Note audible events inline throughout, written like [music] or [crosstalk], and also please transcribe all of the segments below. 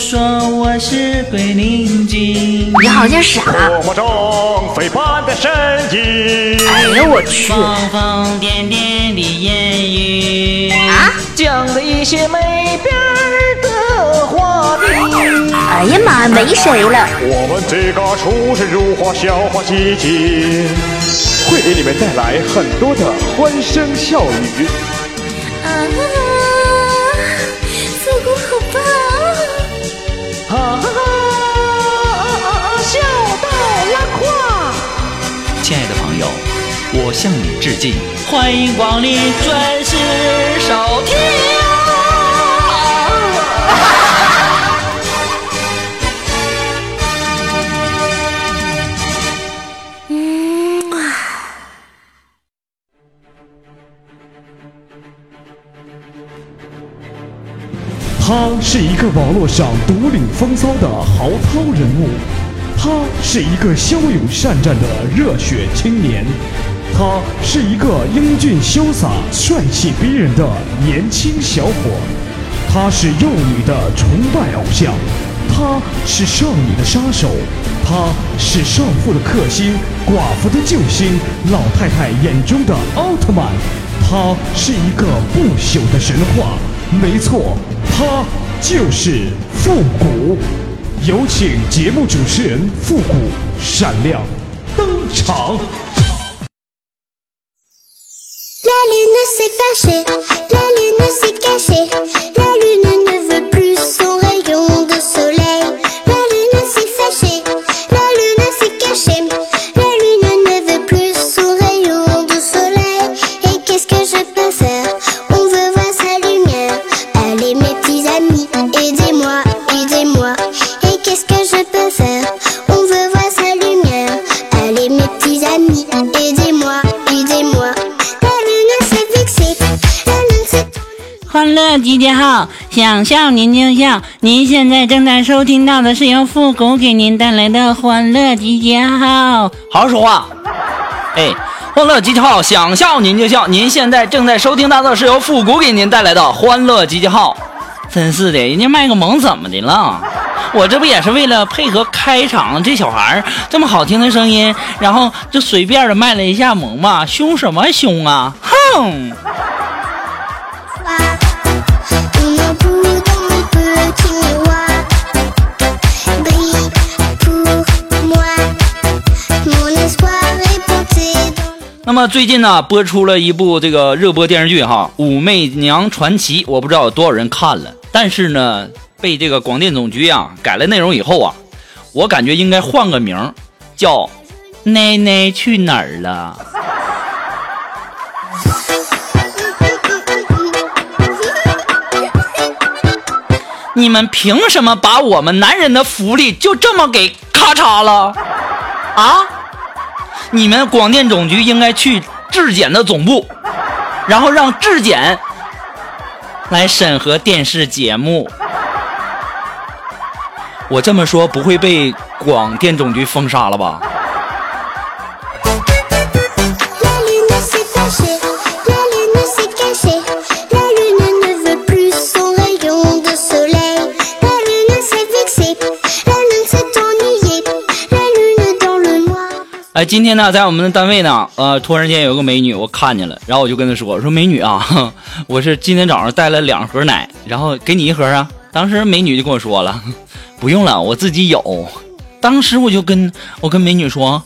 说我是鬼灵精。你好像傻。中飞般的身影。哎呦我去！疯疯癫癫的言语啊，讲的一些没边的话题。哎呀妈，没谁了。我们这个出神入化笑话集锦，会给你们带来很多的欢声笑语。啊，我向你致敬，欢迎光临准时收听。嗯啊，他是一个网络上独领风骚的豪涛人物，他是一个骁勇善战的热血青年，他是一个英俊潇洒、帅气逼人的年轻小伙，他是幼女的崇拜偶像，他是少女的杀手，他是少妇的克星、寡妇的救星、老太太眼中的奥特曼，他是一个不朽的神话。没错，他就是复古。有请节目主持人复古闪亮登场。Lune s'est fâchée, la lune s'est cachée, la 号，想笑您就笑。您现在正在收听到的是由复古给您带来的欢乐集结号。好好说话。哎，欢乐集结号，想笑您就笑。您现在正在收听到的是由复古给您带来的欢乐集结号。真是的，人家卖个萌怎么的了？我这不也是为了配合开场这小孩这么好听的声音，然后就随便的卖了一下萌嘛？凶什么凶啊？哼！那么最近呢，播出了一部这个热播电视剧哈，《武媚娘传奇》，我不知道有多少人看了，但是呢，被这个广电总局啊改了内容以后啊，我感觉应该换个名，叫《奶奶去哪儿了》。[laughs] 你们凭什么把我们男人的福利就这么给咔嚓了？啊？你们广电总局应该去质检的总部，然后让质检来审核电视节目。我这么说不会被广电总局封杀了吧？哎，今天呢，在我们的单位呢，呃，突然间有个美女，我看见了，然后我就跟她说：“我说美女啊，[laughs] 我是今天早上带了两盒奶，然后给你一盒啊。”当时美女就跟我说了：“ [laughs] 不用了，我自己有。”当时我就跟我跟美女说：“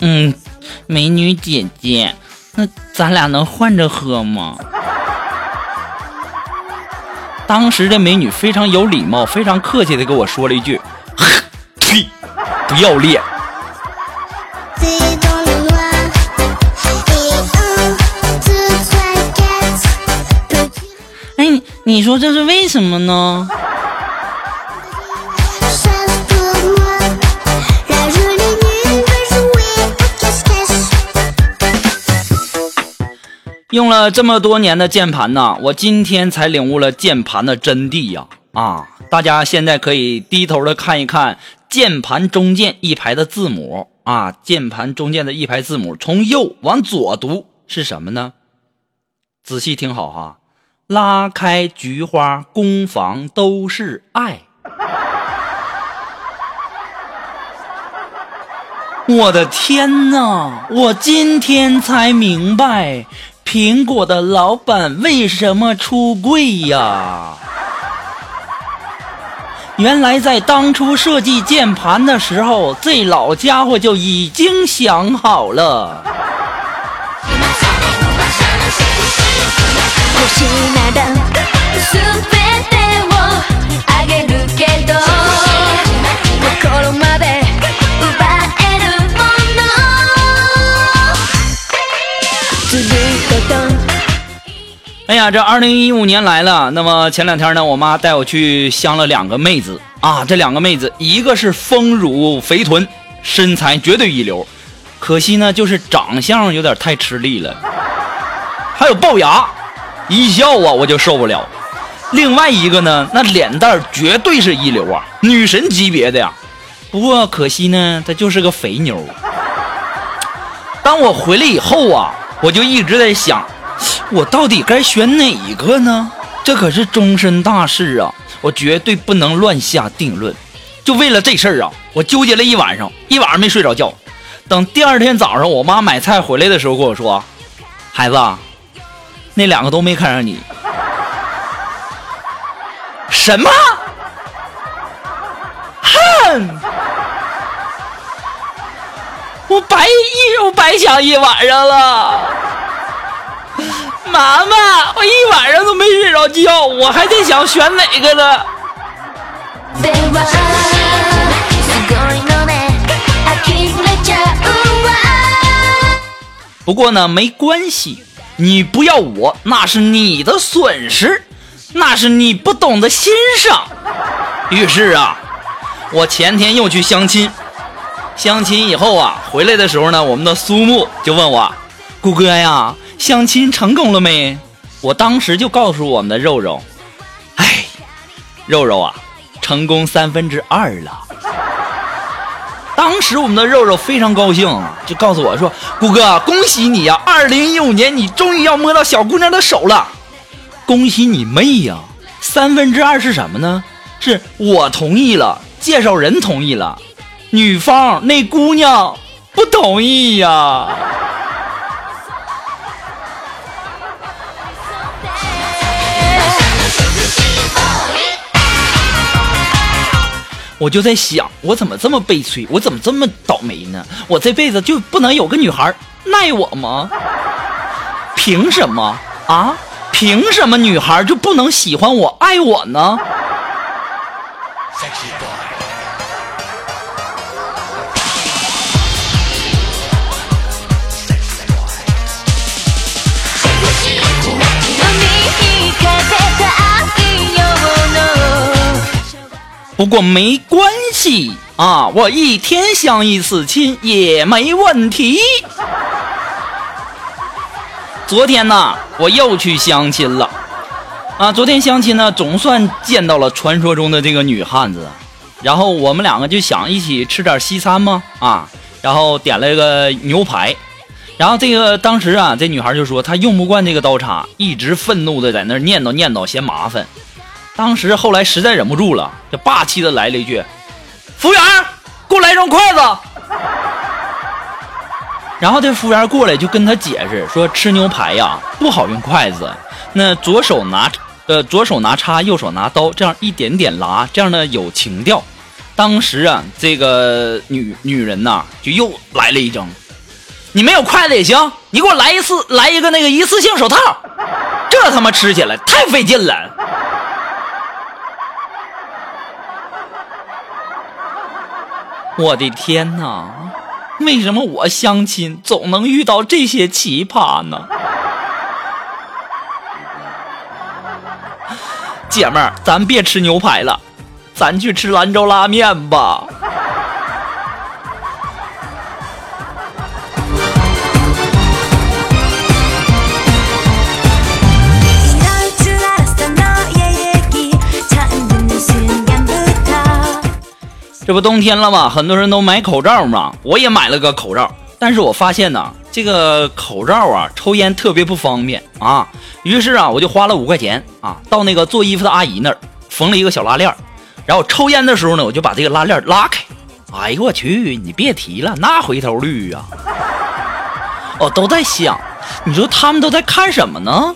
嗯，美女姐姐，那咱俩能换着喝吗？”当时这美女非常有礼貌、非常客气的跟我说了一句：“ [laughs] 呸，不要脸。”哎，你说这是为什么呢？用了这么多年的键盘呢，我今天才领悟了键盘的真谛呀！啊，大家现在可以低头的看一看键盘中间一排的字母啊，键盘中间的一排字母，从右往左读是什么呢？仔细听好哈。拉开菊花，攻防都是爱。我的天呐，我今天才明白苹果的老板为什么出柜呀。原来在当初设计键盘的时候，这老家伙就已经想好了。哎呀，这二零一五年来了。那么前两天呢，我妈带我去相了两个妹子啊。这两个妹子，一个是丰乳肥臀，身材绝对一流，可惜呢，就是长相有点太吃力了。还有龅牙，一笑啊我就受不了。另外一个呢，那脸蛋绝对是一流啊，女神级别的呀。不过可惜呢，她就是个肥妞。当我回来以后啊，我就一直在想。我到底该选哪一个呢？这可是终身大事啊！我绝对不能乱下定论。就为了这事儿啊，我纠结了一晚上，一晚上没睡着觉。等第二天早上，我妈买菜回来的时候跟我说：“孩子，那两个都没看上你。”什么？哼！我白一我白想一晚上了。妈妈，我一晚上都没睡着觉，我还在想选哪个呢。ではすごいのね呆れちゃうわ不过呢，没关系，你不要我那是你的损失，那是你不懂得欣赏。于是啊，我前天又去相亲，相亲以后啊，回来的时候呢，我们的苏木就问我，谷哥呀。 相亲成功了没？我当时就告诉我们的肉肉，哎，肉肉啊，成功三分之二了。当时我们的肉肉非常高兴，就告诉我说：“谷哥，恭喜你呀！二零一五年你终于要摸到小姑娘的手了。”恭喜你妹呀！三分之二是什么呢？是我同意了，介绍人同意了，女方那姑娘不同意呀。我就在想，我怎么这么悲催？我怎么这么倒霉呢？我这辈子就不能有个女孩爱我吗？凭什么啊？凭什么女孩就不能喜欢我、爱我呢？不过没关系啊，我一天相一次亲也没问题。昨天呢，我又去相亲了啊。昨天相亲呢，总算见到了传说中的这个女汉子。然后我们两个就想一起吃点西餐吗？啊，然后点了一个牛排。然后这个当时啊，这女孩就说她用不惯这个刀叉，一直愤怒的在那念叨念叨，嫌麻烦。当时后来实在忍不住了，就霸气的来了一句：“服务员，给我来双筷子。[laughs] ”然后这服务员过来就跟他解释说：“吃牛排呀不好用筷子，那左手拿呃左手拿叉，右手拿刀，这样一点点拉，这样呢有情调。”当时啊，这个女女人呐就又来了一张：“你没有筷子也行，你给我来一次来一个那个一次性手套，这他妈吃起来太费劲了。[laughs] ”我的天哪！为什么我相亲总能遇到这些奇葩呢？姐们儿，咱别吃牛排了，咱去吃兰州拉面吧。这不冬天了吗？很多人都买口罩嘛，我也买了个口罩。但是我发现呢，这个口罩啊，抽烟特别不方便啊。于是啊，我就花了五块钱啊，到那个做衣服的阿姨那儿缝了一个小拉链然后抽烟的时候呢，我就把这个拉链拉开，哎呦我去，你别提了，那回头率呀、我都在想，你说他们都在看什么呢？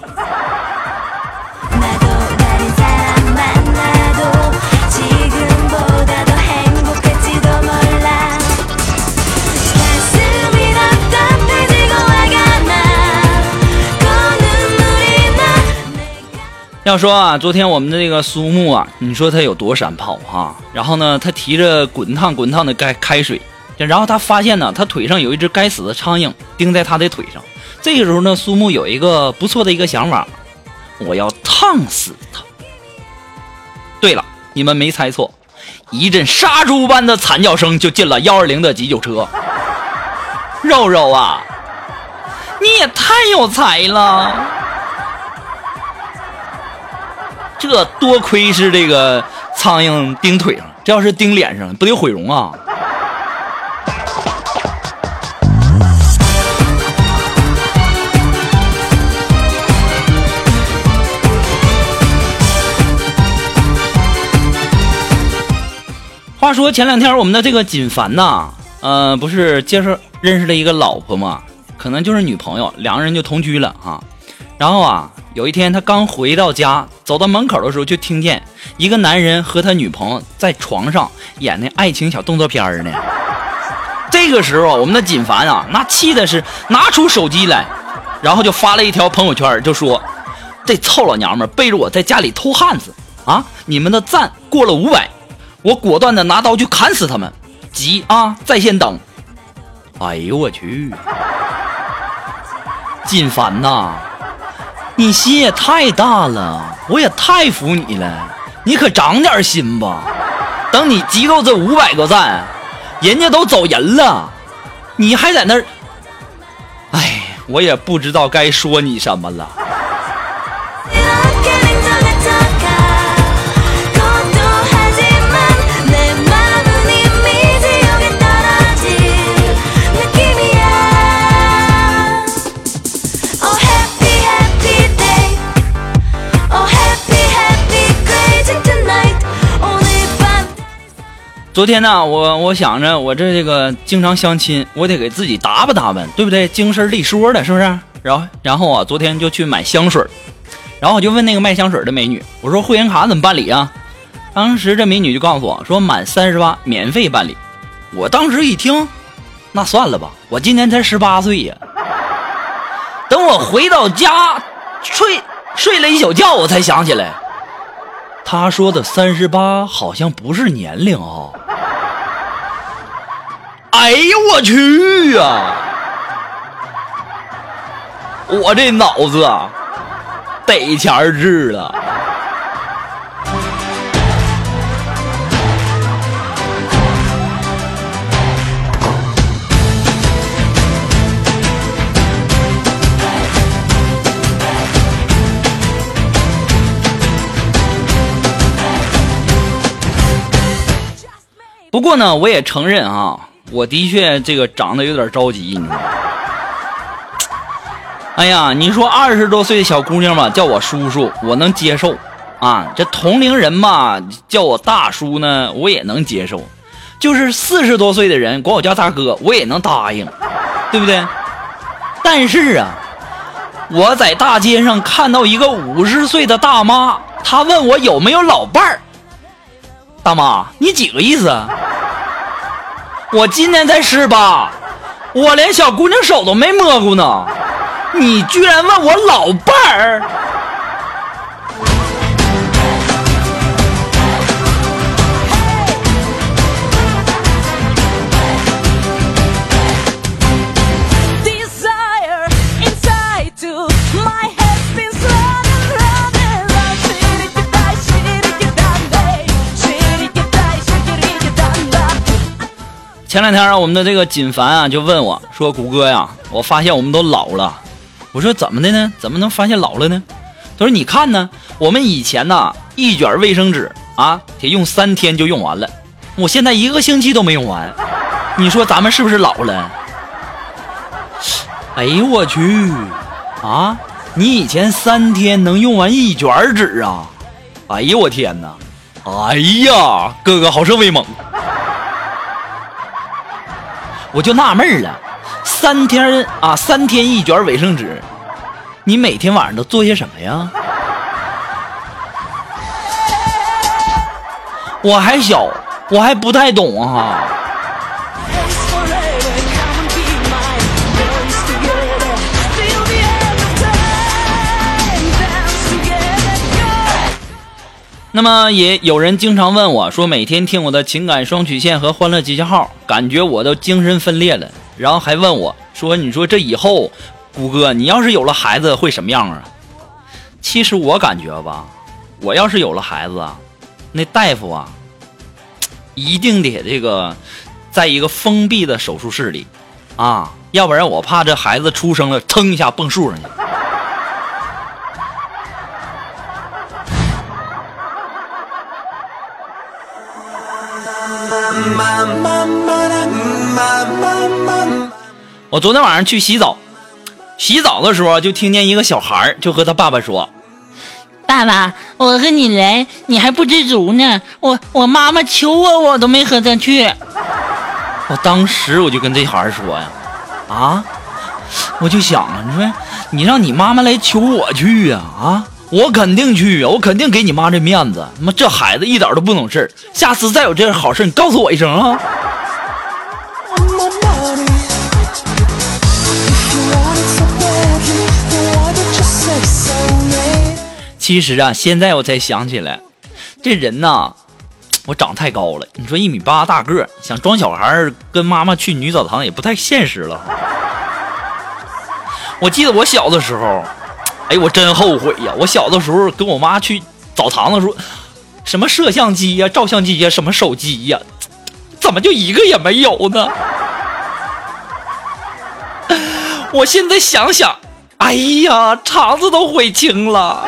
要说啊，昨天我们的这个苏木啊，你说他有多闪炮哈、然后呢，他提着滚烫滚烫的开开水，然后他发现呢，他腿上有一只该死的苍蝇钉在他的腿上。这个时候呢，苏木有一个不错的一个想法，我要烫死他。对了，你们没猜错，一阵杀猪般的惨叫声就进了幺二零的急救车。[laughs] 肉肉啊，你也太有才了！这多亏是这个苍蝇叮腿上，这要是叮脸上，不得毁容啊！话说前两天我们的这个锦凡呐，呃，不是介绍认识了一个老婆嘛，可能就是女朋友，两个人就同居了啊。然后啊，有一天他刚回到家，走到门口的时候，就听见一个男人和他女朋友在床上演那爱情小动作片呢。[laughs] 这个时候，我们的锦凡啊，那气的是拿出手机来，然后就发了一条朋友圈，就说：“这臭老娘们背着我在家里偷汉子啊！你们的赞过了五百，我果断的拿刀去砍死他们！急啊，在线等！” [laughs] 哎呦我去！锦凡呐，你心也太大了，我也太服你了，你可长点心吧。等你集够这五百个赞，人家都走人了，你还在那儿，哎，我也不知道该说你什么了。昨天呢，我我想着我这这个经常相亲，我得给自己打扮打扮，对不对？精神利索的，是不是？然后然后啊，昨天就去买香水，然后我就问那个卖香水的美女，我说会员卡怎么办理啊？当时这美女就告诉我说满三十八免费办理。我当时一听，那算了吧，我今年才十八岁呀。等我回到家，睡睡了一宿觉，我才想起来，她说的三十八好像不是年龄啊。哎呦我去呀、我这脑子啊，得钱儿治了。不过呢，我也承认啊，我的确这个长得有点着急，你知道吗？哎呀，你说二十多岁的小姑娘吧，叫我叔叔，我能接受啊。这同龄人嘛，叫我大叔呢，我也能接受。就是四十多岁的人管我叫大哥，我也能答应，对不对？但是啊，我在大街上看到一个五十岁的大妈，她问我有没有老伴儿。大妈，你几个意思啊？我今年才十八，我连小姑娘手都没摸过呢，你居然问我老伴儿？前两天啊，我们的这个锦凡啊就问我说：“谷歌呀，我发现我们都老了。”我说：“怎么的呢？怎么能发现老了呢？”他说：“你看呢，我们以前呐一卷卫生纸啊得用三天就用完了，我现在一个星期都没用完。你说咱们是不是老了？”哎呦我去！啊，你以前三天能用完一卷纸啊？哎呦我天哪！哎呀，哥哥好生威猛！我就纳闷了，三天啊，三天一卷卫生纸，你每天晚上都做些什么呀？我还小，我还不太懂啊。那么也有人经常问我说，每天听我的情感双曲线和欢乐集结号，感觉我都精神分裂了。然后还问我说，你说这以后，谷歌你要是有了孩子会什么样啊？其实我感觉吧，我要是有了孩子啊，那大夫啊，一定得这个，在一个封闭的手术室里，啊，要不然我怕这孩子出生了，噌一下蹦树上去。我昨天晚上去洗澡，洗澡的时候就听见一个小孩儿就和他爸爸说爸爸，我和你来，你还不知足呢。我我妈妈求我，我都没和他去。：“我当时我就跟这孩儿说呀，啊，我就想啊，你说你让你妈妈来求我去呀，啊，我肯定去啊，我肯定给你妈这面子。妈这孩子一点都不懂事儿，下次再有这好事，你告诉我一声啊。”其实啊，现在我才想起来，这人呐，我长太高了。你说一米八大个，想装小孩跟妈妈去女澡堂也不太现实了。我记得我小的时候，哎，我真后悔呀！我小的时候跟我妈去澡堂的时候，什么摄像机呀、照相机呀、什么手机呀，怎么就一个也没有呢？[laughs] 我现在想想，哎呀，肠子都悔青了。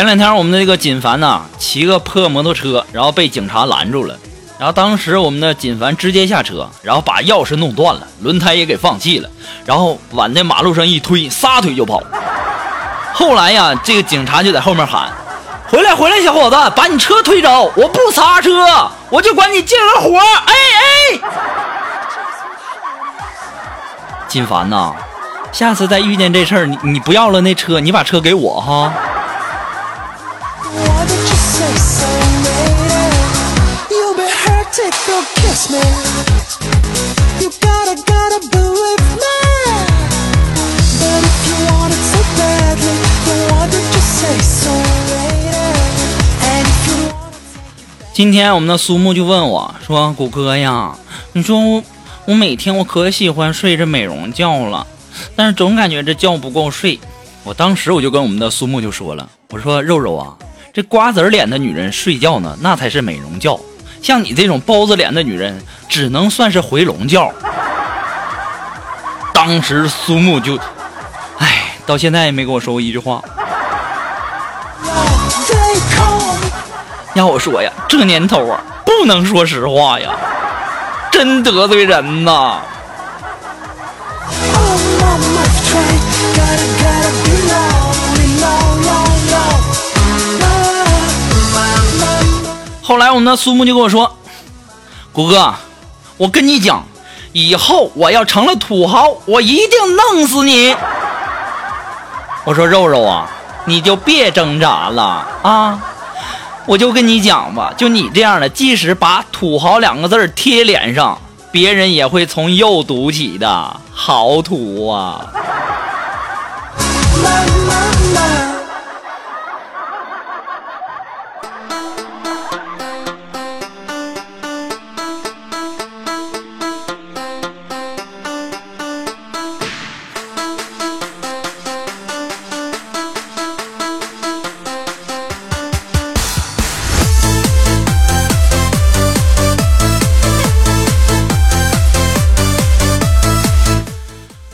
前两天我们的这个锦凡呐，骑个破摩托车，然后被警察拦住了。然后当时我们的锦凡直接下车，然后把钥匙弄断了，轮胎也给放气了，然后往那马路上一推，撒腿就跑。[laughs] 后来呀，这个警察就在后面喊：“回来，回来，小伙子，把你车推走，我不擦车，我就管你借个活。”哎哎，锦凡呐，下次再遇见这事儿，你你不要了那车，你把车给我哈。今天我们的苏木就问我说：“谷歌呀，你说我我每天我可喜欢睡这美容觉了，但是总感觉这觉不够睡。”我当时我就跟我们的苏木就说了：“我说肉肉啊，瓜子脸的女人睡觉呢，那才是美容觉；像你这种包子脸的女人，只能算是回笼觉。”当时苏木就，唉，到现在也没跟我说过一句话。要我说呀，这年头啊，不能说实话呀，真得罪人呐。后来我们的苏木就跟我说：“谷哥，我跟你讲，以后我要成了土豪，我一定弄死你。”我说：“肉肉啊，你就别挣扎了啊！我就跟你讲吧，就你这样的，即使把‘土豪’两个字贴脸上，别人也会从右读起的。好土啊！”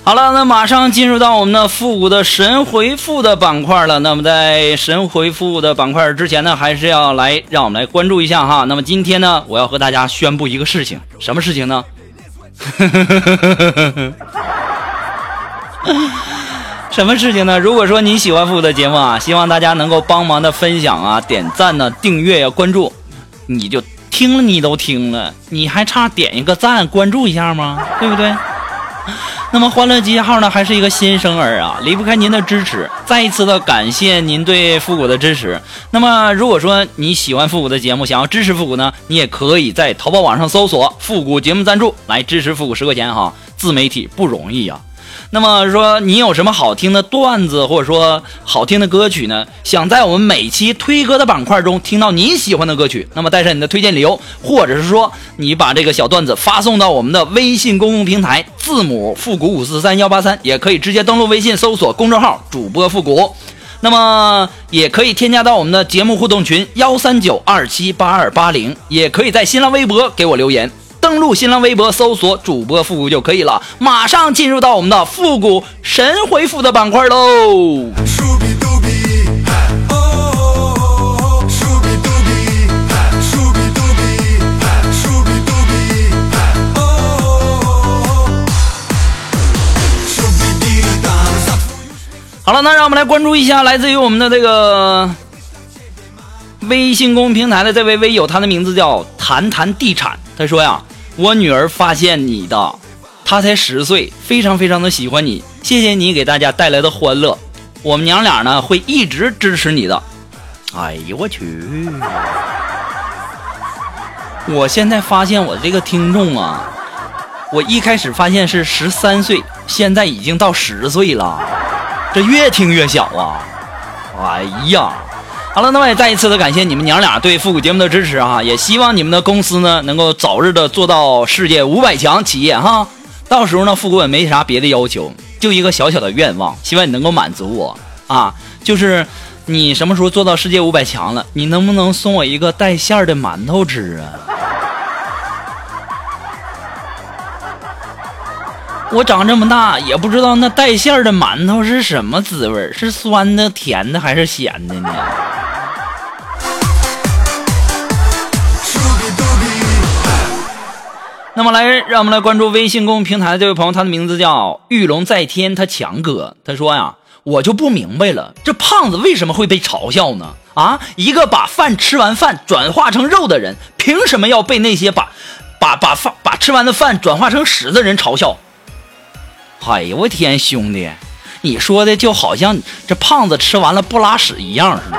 好了，那马上进入到我们的复古的神回复的板块了。那么在神回复的板块之前呢，还是要来让我们来关注一下哈。那么今天呢，我要和大家宣布一个事情，什么事情呢？[laughs] 什么事情呢？如果说你喜欢复古的节目啊，希望大家能够帮忙的分享啊、点赞呢、订阅呀、关注。你就听了，你都听了，你还差点一个赞、关注一下吗？对不对？那么欢乐集结号呢，还是一个新生儿啊，离不开您的支持。再一次的感谢您对复古的支持。那么如果说你喜欢复古的节目，想要支持复古呢，你也可以在淘宝网上搜索“复古节目赞助”来支持复古十块钱哈。自媒体不容易呀、那么说你有什么好听的段子，或者说好听的歌曲呢？想在我们每期推歌的板块中听到你喜欢的歌曲，那么带上你的推荐理由，或者是说你把这个小段子发送到我们的微信公共平台，字母复古五四三幺八三，也可以直接登录微信搜索公众号主播复古。那么也可以添加到我们的节目互动群幺三九二七八二八零，也可以在新浪微博给我留言。登录新浪微博搜索主播复古就可以了。马上进入到我们的复古神回复的板块喽。好了，那让我们来关注一下来自于我们的这个微信公平台的这位微友，他的名字叫谈谈地产。他说呀，我女儿发现你的，她才十岁，非常非常的喜欢你，谢谢你给大家带来的欢乐，我们娘俩呢会一直支持你的。哎呦我去！我现在发现我这个听众啊，我一开始发现是十三岁，现在已经到十岁了。这越听越小啊！哎呀，好了，那么也再一次的感谢你们娘俩对复古节目的支持啊，也希望你们的公司呢能够早日的做到世界五百强企业哈。到时候呢，复古也没啥别的要求，就一个小小的愿望，希望你能够满足我啊，就是你什么时候做到世界五百强了，你能不能送我一个带馅儿的馒头吃啊？我长这么大也不知道那带馅儿的馒头是什么滋味儿，是酸的、甜的还是咸的呢？那么来，让我们来关注微信公众平台的这位朋友，他的名字叫玉龙在天，他强哥。他说呀，我就不明白了，这胖子为什么会被嘲笑呢？啊，一个把饭吃完饭转化成肉的人，凭什么要被那些把把把饭把吃完的饭转化成屎的人嘲笑？哎呦我天，兄弟，你说的就好像这胖子吃完了不拉屎一样似的。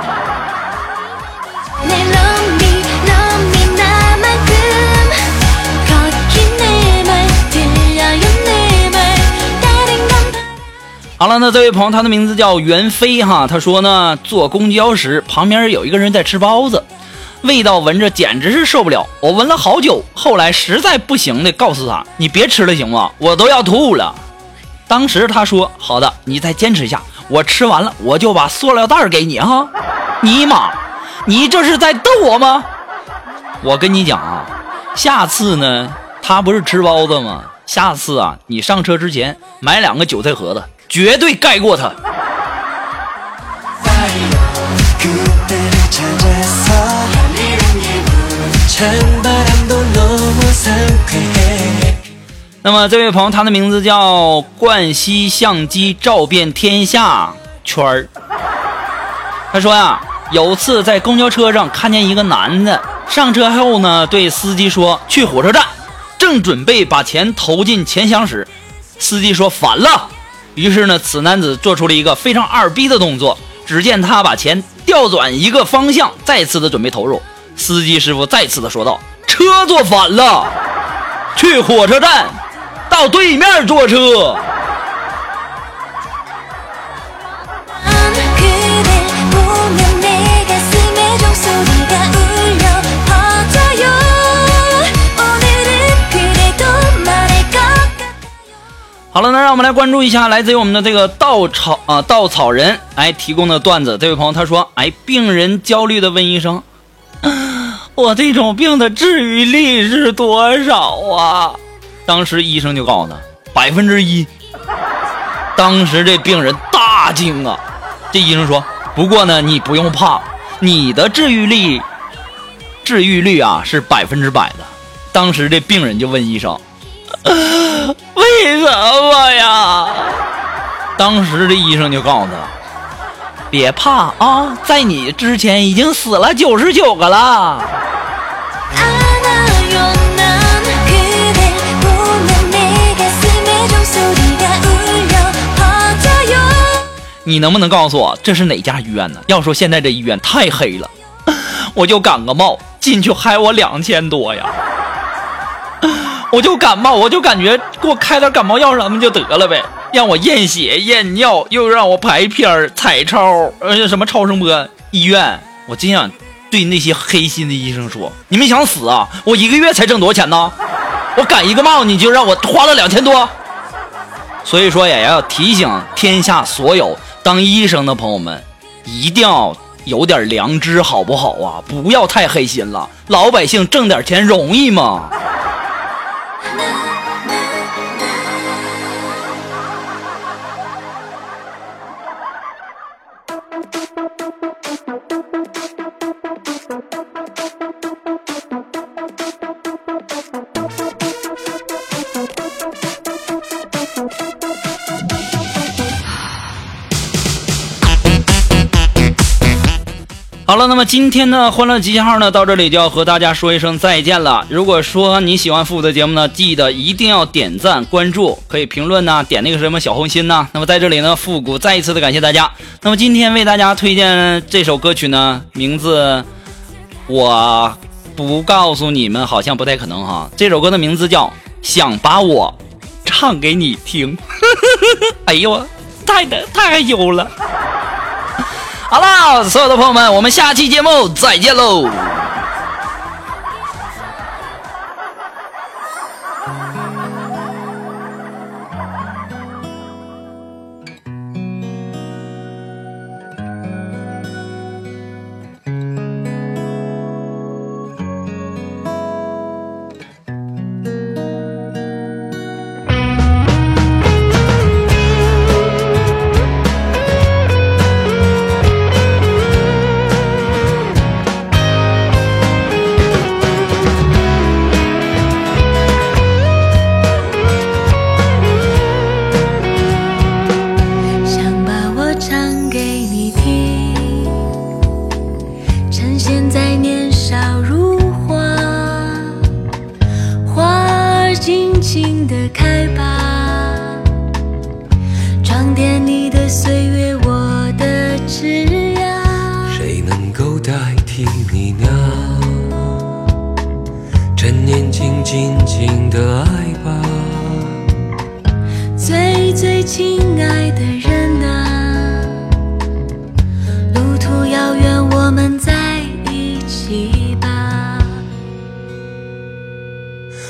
好了，那这位朋友，他的名字叫袁飞哈，他说呢，坐公交时，旁边有一个人在吃包子，味道闻着简直是受不了，我闻了好久，后来实在不行的告诉他。你别吃了，行吗？我都要吐了。当时他说好的，你再坚持一下，我吃完了我就把塑料袋给你哈。尼玛，你这是在逗我吗？我跟你讲啊，下次呢，他不是吃包子吗？下次啊，你上车之前买两个韭菜盒子，绝对盖过他。那么这位朋友，他的名字叫冠希相机照遍天下圈儿。他说呀，有次在公交车上看见一个男的，上车后呢，对司机说去火车站，正准备把钱投进钱箱时，司机说反了。于是呢，此男子做出了一个非常二逼的动作，只见他把钱调转一个方向，再次的准备投入。司机师傅再次的说道：“车坐反了，去火车站，到对面坐车。好了，那让我们来关注一下来自于我们的这个稻草啊稻草人，哎，提供的段子。这位朋友他说，哎，病人焦虑的问医生，[gasps] 我这种病的治愈率是多少啊？当时医生就告诉他：百分之一。当时这病人大惊啊！这医生说：“不过呢，你不用怕，你的治愈率，治愈率啊是百分之百的。”当时这病人就问医生：“ [laughs] 为什么呀？”当时这医生就告诉他：“别怕啊，在你之前已经死了九十九个了。”你能不能告诉我这是哪家医院呢？要说现在这医院太黑了，我就感个冒，进去害我两千多呀！我就感冒，我就感觉给我开点感冒药什么就得了呗，让我验血验尿，又让我拍片儿彩超，呃，什么超声波。医院，我真想对那些黑心的医生说：你们想死啊？我一个月才挣多少钱呢？我感一个冒你就让我花了两千多。所以说也要提醒天下所有当医生的朋友们，一定要有点良知，好不好啊？不要太黑心了，老百姓挣点钱容易吗？好了，那么今天的欢乐集结号呢，到这里就要和大家说一声再见了。如果说你喜欢复古的节目呢，记得一定要点赞、关注，可以评论呐，点那个什么小红心呐。那么在这里呢，复古再一次的感谢大家。那么今天为大家推荐这首歌曲呢，名字我不告诉你们，好像不太可能哈。这首歌的名字叫《想把我唱给你听》。[laughs] 哎呦，太的太害羞了。好了，所有的朋友们，我们下期节目再见喽。尽情地开吧，装点你的岁月，我的枝桠。谁能够代替你呢？趁年轻，尽情的爱吧。最最亲爱的人啊，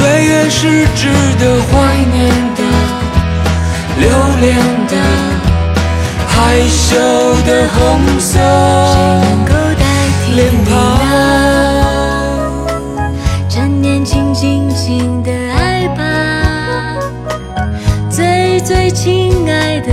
岁月是值得怀念的、留恋的、害羞的红色脸庞。呢？趁年轻，尽情的爱吧，最最亲爱的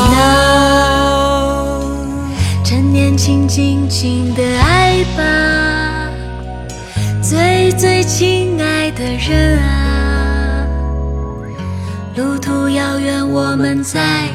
人啊。路途遥远我们在